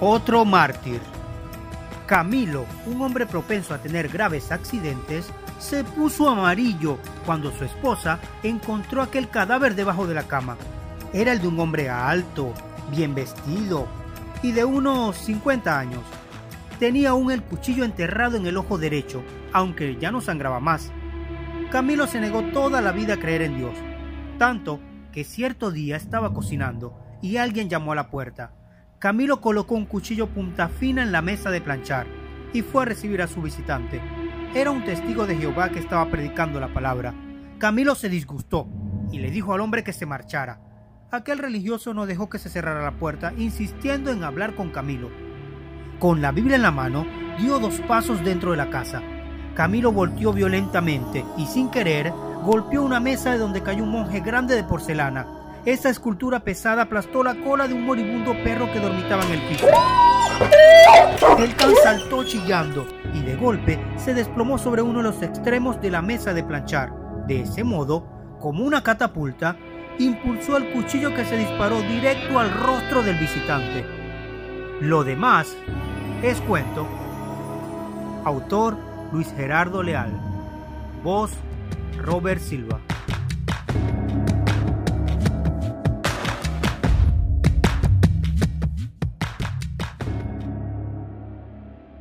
Otro mártir. Camilo, un hombre propenso a tener graves accidentes, se puso amarillo cuando su esposa encontró aquel cadáver debajo de la cama. Era el de un hombre alto, bien vestido y de unos 50 años. Tenía aún el cuchillo enterrado en el ojo derecho, aunque ya no sangraba más. Camilo se negó toda la vida a creer en Dios, tanto que cierto día estaba cocinando y alguien llamó a la puerta. Camilo colocó un cuchillo punta fina en la mesa de planchar y fue a recibir a su visitante. Era un testigo de Jehová que estaba predicando la palabra. Camilo se disgustó y le dijo al hombre que se marchara. Aquel religioso no dejó que se cerrara la puerta, insistiendo en hablar con Camilo. Con la Biblia en la mano, dio dos pasos dentro de la casa. Camilo volteó violentamente y sin querer golpeó una mesa de donde cayó un monje grande de porcelana. Esa escultura pesada aplastó la cola de un moribundo perro que dormitaba en el piso. El can saltó chillando y de golpe se desplomó sobre uno de los extremos de la mesa de planchar. De ese modo, como una catapulta, impulsó el cuchillo que se disparó directo al rostro del visitante. Lo demás es cuento. Autor Luis Gerardo Leal. Voz Robert Silva.